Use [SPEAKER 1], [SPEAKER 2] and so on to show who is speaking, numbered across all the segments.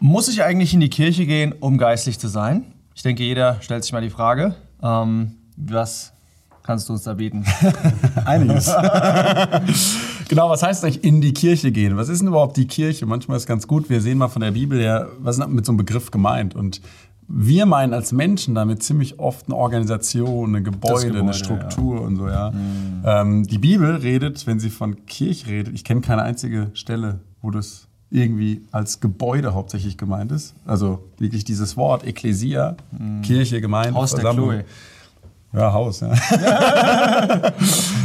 [SPEAKER 1] Muss ich eigentlich in die Kirche gehen, um geistlich zu sein? Ich denke, jeder stellt sich mal die Frage. Ähm, was kannst du uns da bieten?
[SPEAKER 2] Einiges. genau, was heißt eigentlich in die Kirche gehen? Was ist denn überhaupt die Kirche? Manchmal ist es ganz gut, wir sehen mal von der Bibel her, was ist mit so einem Begriff gemeint? Und wir meinen als Menschen damit ziemlich oft eine Organisation, ein Gebäude,
[SPEAKER 1] Gebäude,
[SPEAKER 2] eine Struktur ja. und so, ja. Mhm. Ähm, die Bibel redet, wenn sie von Kirche redet, ich kenne keine einzige Stelle, wo das irgendwie als Gebäude hauptsächlich gemeint ist. Also wirklich dieses Wort Ekklesia, mhm. Kirche, Gemeinde,
[SPEAKER 1] Haus Versammlung. Der Chloe.
[SPEAKER 2] Ja, Haus, ja.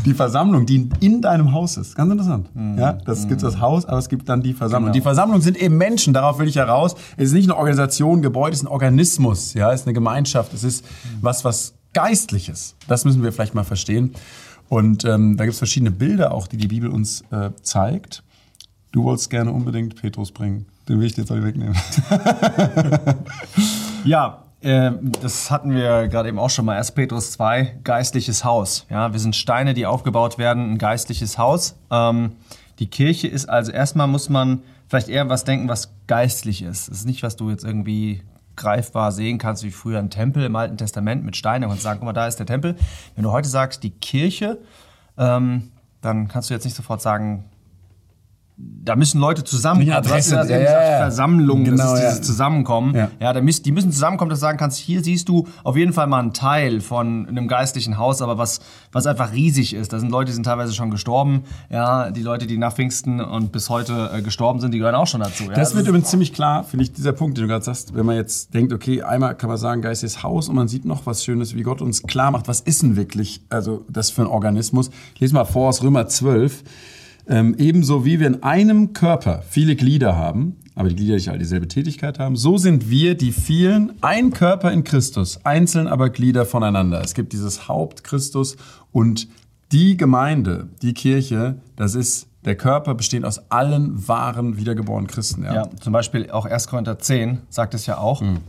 [SPEAKER 2] die Versammlung, die in deinem Haus ist. Ganz interessant. Mhm. Ja, das gibt das Haus, aber es gibt dann die Versammlung. Genau. Die Versammlung sind eben Menschen, darauf will ich heraus. Es ist nicht eine Organisation, Gebäude, es ist ein Organismus, ja, es ist eine Gemeinschaft, es ist was, was Geistliches. Das müssen wir vielleicht mal verstehen. Und ähm, da gibt es verschiedene Bilder auch, die die Bibel uns äh, zeigt. Du wolltest gerne unbedingt Petrus bringen. Den will ich dir jetzt auch wegnehmen.
[SPEAKER 1] ja, ähm, das hatten wir gerade eben auch schon mal. 1. Petrus 2, geistliches Haus. Ja, wir sind Steine, die aufgebaut werden, ein geistliches Haus. Ähm, die Kirche ist also erstmal muss man vielleicht eher was denken, was geistlich ist. Es ist nicht, was du jetzt irgendwie greifbar sehen kannst, wie früher ein Tempel im Alten Testament mit Steinen. Und sagen, guck mal, da ist der Tempel. Wenn du heute sagst, die Kirche, ähm, dann kannst du jetzt nicht sofort sagen, da müssen Leute zusammenkommen. Ja,
[SPEAKER 2] Adresse,
[SPEAKER 1] das
[SPEAKER 2] ja, ja, ja.
[SPEAKER 1] Versammlung, genau, das ist dieses Zusammenkommen. Ja, da müssen, die müssen zusammenkommen, dass du sagen kannst, hier siehst du auf jeden Fall mal einen Teil von einem geistlichen Haus, aber was, was einfach riesig ist. Da sind Leute, die sind teilweise schon gestorben. Ja, die Leute, die nach Pfingsten und bis heute äh, gestorben sind, die gehören auch schon dazu. Ja?
[SPEAKER 2] Das wird übrigens ziemlich klar, finde ich, dieser Punkt, den du gerade sagst, wenn man jetzt denkt, okay, einmal kann man sagen, geistliches Haus und man sieht noch was Schönes, wie Gott uns klar macht, was ist denn wirklich, also das für ein Organismus. Ich lese mal vor aus Römer 12. Ähm, ebenso wie wir in einem Körper viele Glieder haben, aber die Glieder nicht alle dieselbe Tätigkeit haben, so sind wir, die vielen, ein Körper in Christus, einzeln aber Glieder voneinander. Es gibt dieses Haupt Christus und die Gemeinde, die Kirche, das ist der Körper besteht aus allen wahren wiedergeborenen Christen.
[SPEAKER 1] Ja, ja zum Beispiel auch 1. Korinther 10 sagt es ja auch. Mhm.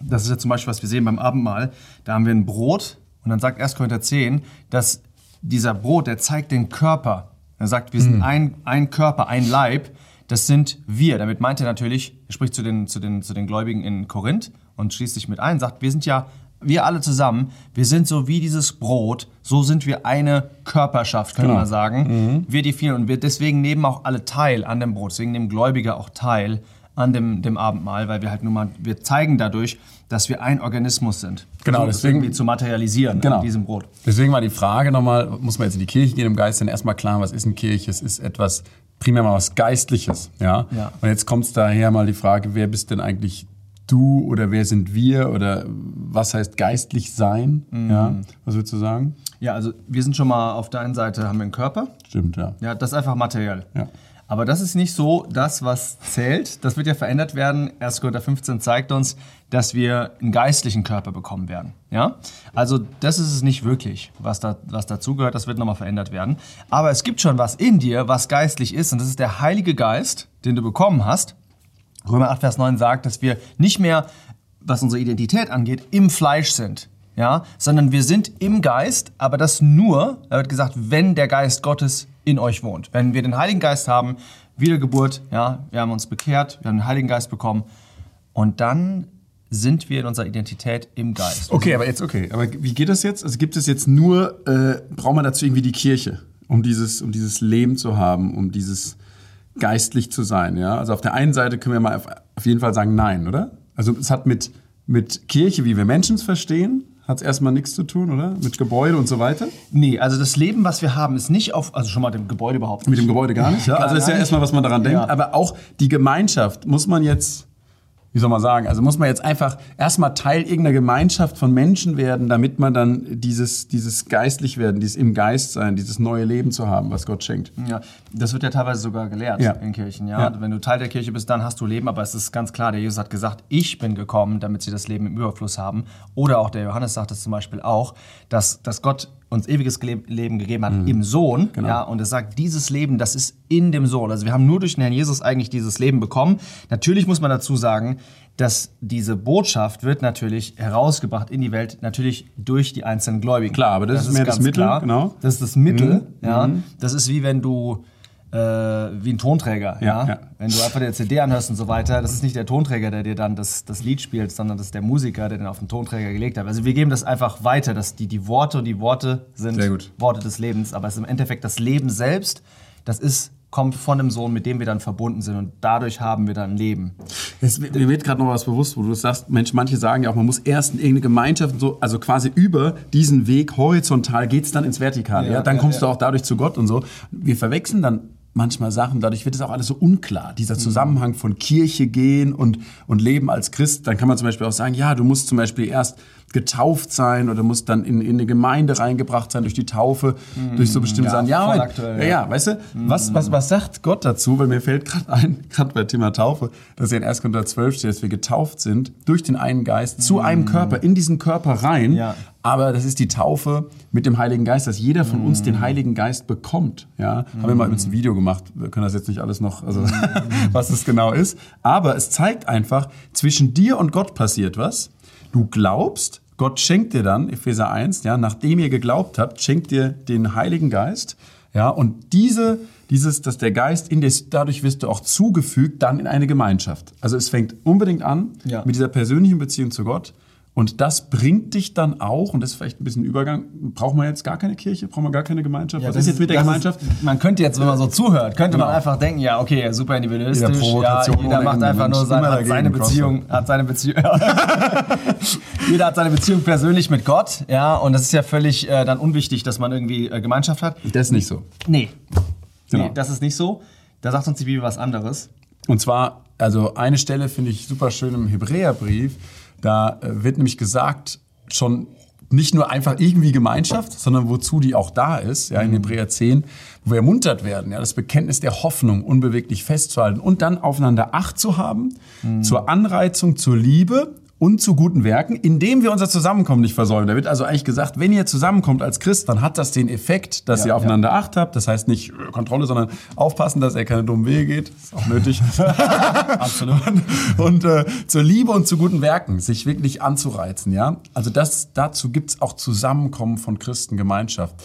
[SPEAKER 1] Das ist ja zum Beispiel, was wir sehen beim Abendmahl. Da haben wir ein Brot und dann sagt 1. Korinther 10, dass dieser Brot, der zeigt den Körper er sagt, wir sind mhm. ein, ein Körper, ein Leib. Das sind wir. Damit meint er natürlich, er spricht zu den, zu den, zu den Gläubigen in Korinth und schließt sich mit ein, sagt, wir sind ja, wir alle zusammen, wir sind so wie dieses Brot, so sind wir eine Körperschaft, können genau. wir sagen. Mhm. Wir die vielen und wir deswegen nehmen auch alle teil an dem Brot, deswegen nehmen Gläubige auch teil an dem, dem Abendmahl, weil wir halt nun mal, wir zeigen dadurch, dass wir ein Organismus sind.
[SPEAKER 2] Genau,
[SPEAKER 1] so,
[SPEAKER 2] deswegen.
[SPEAKER 1] Irgendwie zu materialisieren genau. in diesem Brot.
[SPEAKER 2] Deswegen war die Frage nochmal, muss man jetzt in die Kirche gehen im Geist, dann erstmal klar, was ist eine Kirche? Es ist etwas, primär mal was Geistliches, ja. ja. Und jetzt kommt es daher mal die Frage, wer bist denn eigentlich du oder wer sind wir oder was heißt geistlich sein? Mhm. Ja, was würdest du sagen?
[SPEAKER 1] Ja, also wir sind schon mal auf der einen Seite haben wir einen Körper.
[SPEAKER 2] Stimmt, ja.
[SPEAKER 1] Ja, das ist einfach materiell. Ja. Aber das ist nicht so das, was zählt. Das wird ja verändert werden. 1. Korinther 15 zeigt uns, dass wir einen geistlichen Körper bekommen werden. Ja? Also das ist es nicht wirklich, was, da, was dazugehört. Das wird nochmal verändert werden. Aber es gibt schon was in dir, was geistlich ist. Und das ist der Heilige Geist, den du bekommen hast. Römer 8, Vers 9 sagt, dass wir nicht mehr, was unsere Identität angeht, im Fleisch sind. Ja, sondern wir sind im Geist, aber das nur, da wird gesagt, wenn der Geist Gottes in euch wohnt. Wenn wir den Heiligen Geist haben, Wiedergeburt, ja, wir haben uns bekehrt, wir haben den Heiligen Geist bekommen und dann sind wir in unserer Identität im Geist.
[SPEAKER 2] Okay, aber jetzt okay, aber wie geht das jetzt? Also gibt es jetzt nur äh, braucht man dazu irgendwie die Kirche, um dieses um dieses Leben zu haben, um dieses geistlich zu sein, ja? Also auf der einen Seite können wir mal auf, jeden Fall sagen nein, oder? Also es hat mit mit Kirche, wie wir Menschen es verstehen, hat es erstmal nichts zu tun, oder? Mit Gebäude und so weiter?
[SPEAKER 1] Nee, also das Leben, was wir haben, ist nicht auf, also schon mal dem Gebäude überhaupt nicht.
[SPEAKER 2] Mit dem Gebäude gar nicht, ja? Also das ist ja erstmal, was man daran denkt. Ja. Aber auch die Gemeinschaft muss man jetzt wie soll man sagen, also muss man jetzt einfach erstmal Teil irgendeiner Gemeinschaft von Menschen werden, damit man dann dieses, dieses geistlich werden, dieses im Geist sein, dieses neue Leben zu haben, was Gott schenkt.
[SPEAKER 1] Ja, das wird ja teilweise sogar gelehrt ja. in Kirchen. Ja? ja? Wenn du Teil der Kirche bist, dann hast du Leben, aber es ist ganz klar, der Jesus hat gesagt, ich bin gekommen, damit sie das Leben im Überfluss haben. Oder auch der Johannes sagt es zum Beispiel auch, dass, dass Gott uns ewiges Leben gegeben hat mhm. im Sohn. Genau. Ja, und es sagt, dieses Leben, das ist in dem Sohn. Also wir haben nur durch den Herrn Jesus eigentlich dieses Leben bekommen. Natürlich muss man dazu sagen, dass diese Botschaft wird natürlich herausgebracht in die Welt, natürlich durch die einzelnen Gläubigen.
[SPEAKER 2] Klar, aber das, das ist mehr das Mittel,
[SPEAKER 1] klar.
[SPEAKER 2] genau.
[SPEAKER 1] Das ist das Mittel, mhm. ja. Mhm. Das ist wie wenn du äh, wie ein Tonträger. Ja, ja? ja, Wenn du einfach der CD anhörst und so weiter, das ist nicht der Tonträger, der dir dann das, das Lied spielt, sondern das ist der Musiker, der den auf den Tonträger gelegt hat. Also wir geben das einfach weiter, dass die, die Worte und die Worte sind Worte des Lebens, aber es ist im Endeffekt das Leben selbst, das ist kommt von dem Sohn, mit dem wir dann verbunden sind und dadurch haben wir dann Leben.
[SPEAKER 2] Es, mir wird gerade noch was bewusst, wo du sagst, Mensch, manche sagen ja auch, man muss erst in irgendeine Gemeinschaft, und so, also quasi über diesen Weg horizontal geht es dann ins Vertikale. Ja, ja? Dann kommst ja. du auch dadurch zu Gott und so. Wir verwechseln dann manchmal Sachen. Dadurch wird es auch alles so unklar. Dieser mhm. Zusammenhang von Kirche gehen und, und Leben als Christ. Dann kann man zum Beispiel auch sagen, ja, du musst zum Beispiel erst getauft sein oder musst dann in, in eine Gemeinde reingebracht sein durch die Taufe, mhm. durch so bestimmte ja, Sachen. Ja, mein, aktuell, ja, ja, weißt du, mhm. was, was, was sagt Gott dazu? Weil mir fällt gerade ein, gerade bei Thema Taufe, dass er in 1. Korinther 12 steht, dass wir getauft sind durch den einen Geist zu einem mhm. Körper, in diesen Körper rein. Ja. Aber das ist die Taufe mit dem Heiligen Geist, dass jeder von uns den mhm. Heiligen Geist bekommt. Ja, haben wir mal übrigens ein Video gemacht. Wir können das jetzt nicht alles noch, also was das genau ist. Aber es zeigt einfach, zwischen dir und Gott passiert was. Du glaubst, Gott schenkt dir dann, Epheser 1, ja, nachdem ihr geglaubt habt, schenkt dir den Heiligen Geist. Ja, und diese, dieses, dass der Geist in dir, dadurch wirst du auch zugefügt, dann in eine Gemeinschaft. Also es fängt unbedingt an ja. mit dieser persönlichen Beziehung zu Gott. Und das bringt dich dann auch, und das ist vielleicht ein bisschen Übergang, braucht man jetzt gar keine Kirche, braucht man gar keine Gemeinschaft?
[SPEAKER 1] Ja, Was ist jetzt mit der Gemeinschaft? Ist, man könnte jetzt, wenn man so zuhört, könnte genau. man einfach denken, ja, okay, super individualistisch, ja, jeder macht einfach nur seine, hat seine Beziehung, hat seine Beziehung, jeder hat seine Beziehung persönlich mit Gott, ja, und das ist ja völlig äh, dann unwichtig, dass man irgendwie äh, Gemeinschaft hat.
[SPEAKER 2] Das ist nicht so.
[SPEAKER 1] Nee. Genau. Nee, das ist nicht so. Da sagt uns die Bibel was anderes.
[SPEAKER 2] Und zwar, also eine Stelle finde ich super schön im Hebräerbrief, da äh, wird nämlich gesagt, schon nicht nur einfach irgendwie Gemeinschaft, sondern wozu die auch da ist, ja, in mhm. Hebräer 10, wo wir ermuntert werden, ja, das Bekenntnis der Hoffnung unbeweglich festzuhalten und dann aufeinander Acht zu haben, mhm. zur Anreizung, zur Liebe und zu guten Werken, indem wir unser Zusammenkommen nicht versäumen. Da wird also eigentlich gesagt, wenn ihr zusammenkommt als Christ, dann hat das den Effekt, dass ja, ihr aufeinander ja. Acht habt. Das heißt nicht Kontrolle, sondern aufpassen, dass er keine dummen Wege geht. Ist auch nötig. Absolut. Und, und äh, zur Liebe und zu guten Werken, sich wirklich anzureizen. Ja, Also das, dazu gibt's auch Zusammenkommen von Christengemeinschaft.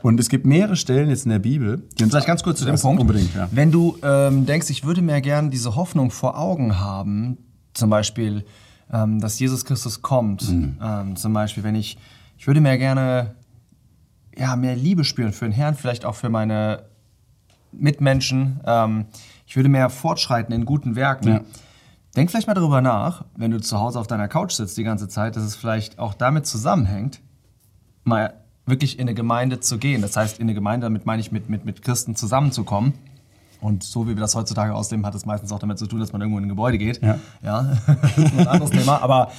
[SPEAKER 2] Und es gibt mehrere Stellen jetzt in der Bibel.
[SPEAKER 1] Vielleicht ganz kurz zu dem Punkt. Unbedingt, ja. Wenn du ähm, denkst, ich würde mir gerne diese Hoffnung vor Augen haben, zum Beispiel ähm, dass Jesus Christus kommt. Mhm. Ähm, zum Beispiel, wenn ich, ich würde mehr gerne ja, mehr Liebe spüren für den Herrn, vielleicht auch für meine Mitmenschen. Ähm, ich würde mehr fortschreiten in guten Werken. Ja. Denk vielleicht mal darüber nach, wenn du zu Hause auf deiner Couch sitzt die ganze Zeit, dass es vielleicht auch damit zusammenhängt, mal wirklich in eine Gemeinde zu gehen. Das heißt, in eine Gemeinde, damit meine ich mit, mit, mit Christen zusammenzukommen und so wie wir das heutzutage ausleben, hat es meistens auch damit zu tun, dass man irgendwo in ein Gebäude geht. Ja. ja. ein anderes Thema. Aber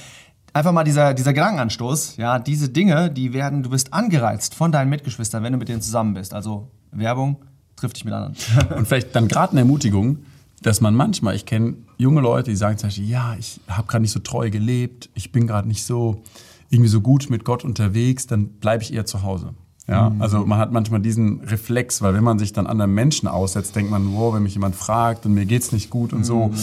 [SPEAKER 1] einfach mal dieser, dieser Gedankenanstoß, ja, diese Dinge, die werden, du bist angereizt von deinen Mitgeschwistern, wenn du mit denen zusammen bist. Also Werbung trifft dich mit anderen.
[SPEAKER 2] Und vielleicht dann gerade eine Ermutigung, dass man manchmal, ich kenne junge Leute, die sagen zum Beispiel, ja, ich habe gerade nicht so treu gelebt, ich bin gerade nicht so irgendwie so gut mit Gott unterwegs, dann bleibe ich eher zu Hause. Ja, mhm. also man hat manchmal diesen Reflex, weil wenn man sich dann anderen Menschen aussetzt, denkt man, wow, wenn mich jemand fragt und mir geht's nicht gut und so. Mhm.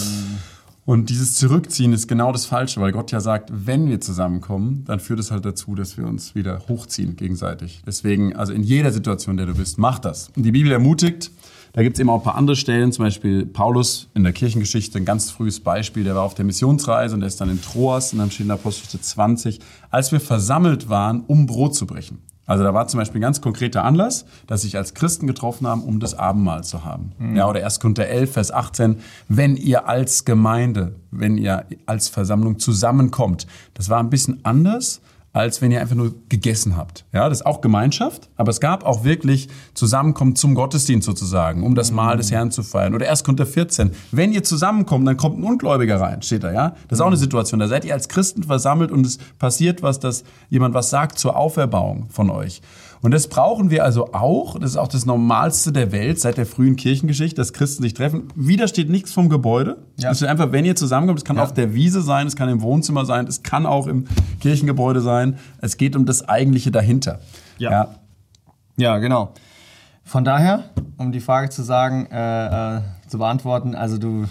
[SPEAKER 2] Und dieses Zurückziehen ist genau das Falsche, weil Gott ja sagt, wenn wir zusammenkommen, dann führt es halt dazu, dass wir uns wieder hochziehen gegenseitig. Deswegen, also in jeder Situation, in der du bist, mach das. Und die Bibel ermutigt, da gibt es eben auch ein paar andere Stellen, zum Beispiel Paulus in der Kirchengeschichte, ein ganz frühes Beispiel, der war auf der Missionsreise und der ist dann in Troas und dann steht in Apostelgeschichte 20, als wir versammelt waren, um Brot zu brechen. Also da war zum Beispiel ein ganz konkreter Anlass, dass sich als Christen getroffen haben, um das Abendmahl zu haben. Mhm. Ja, oder 1. Korinther 11, Vers 18, wenn ihr als Gemeinde, wenn ihr als Versammlung zusammenkommt. Das war ein bisschen anders, als wenn ihr einfach nur gegessen habt. Ja, das ist auch Gemeinschaft, aber es gab auch wirklich Zusammenkommen zum Gottesdienst sozusagen, um das Mahl des Herrn zu feiern. Oder erst kommt der 14. Wenn ihr zusammenkommt, dann kommt ein Ungläubiger rein, steht da, ja? Das ist auch eine Situation. Da seid ihr als Christen versammelt und es passiert was, dass jemand was sagt zur Auferbauung von euch. Und das brauchen wir also auch. Das ist auch das Normalste der Welt seit der frühen Kirchengeschichte, dass Christen sich treffen. Wieder steht nichts vom Gebäude. Ja. Es ist einfach, wenn ihr zusammenkommt, es kann ja. auf der Wiese sein, es kann im Wohnzimmer sein, es kann auch im Kirchengebäude sein. Es geht um das Eigentliche dahinter.
[SPEAKER 1] Ja, ja. ja genau. Von daher, um die Frage zu sagen, äh, äh, zu beantworten, also du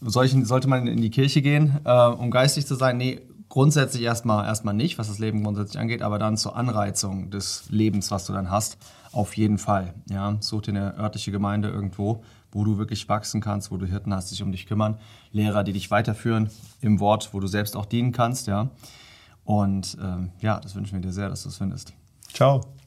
[SPEAKER 1] solchen, sollte man in die Kirche gehen, äh, um geistig zu sein? Nee, grundsätzlich erstmal, erstmal nicht, was das Leben grundsätzlich angeht, aber dann zur Anreizung des Lebens, was du dann hast, auf jeden Fall. Ja, such dir eine örtliche Gemeinde irgendwo, wo du wirklich wachsen kannst, wo du Hirten hast, die sich um dich kümmern, Lehrer, die dich weiterführen im Wort, wo du selbst auch dienen kannst. Ja, und ähm, ja, das wünschen wir dir sehr, dass du es findest.
[SPEAKER 2] Ciao.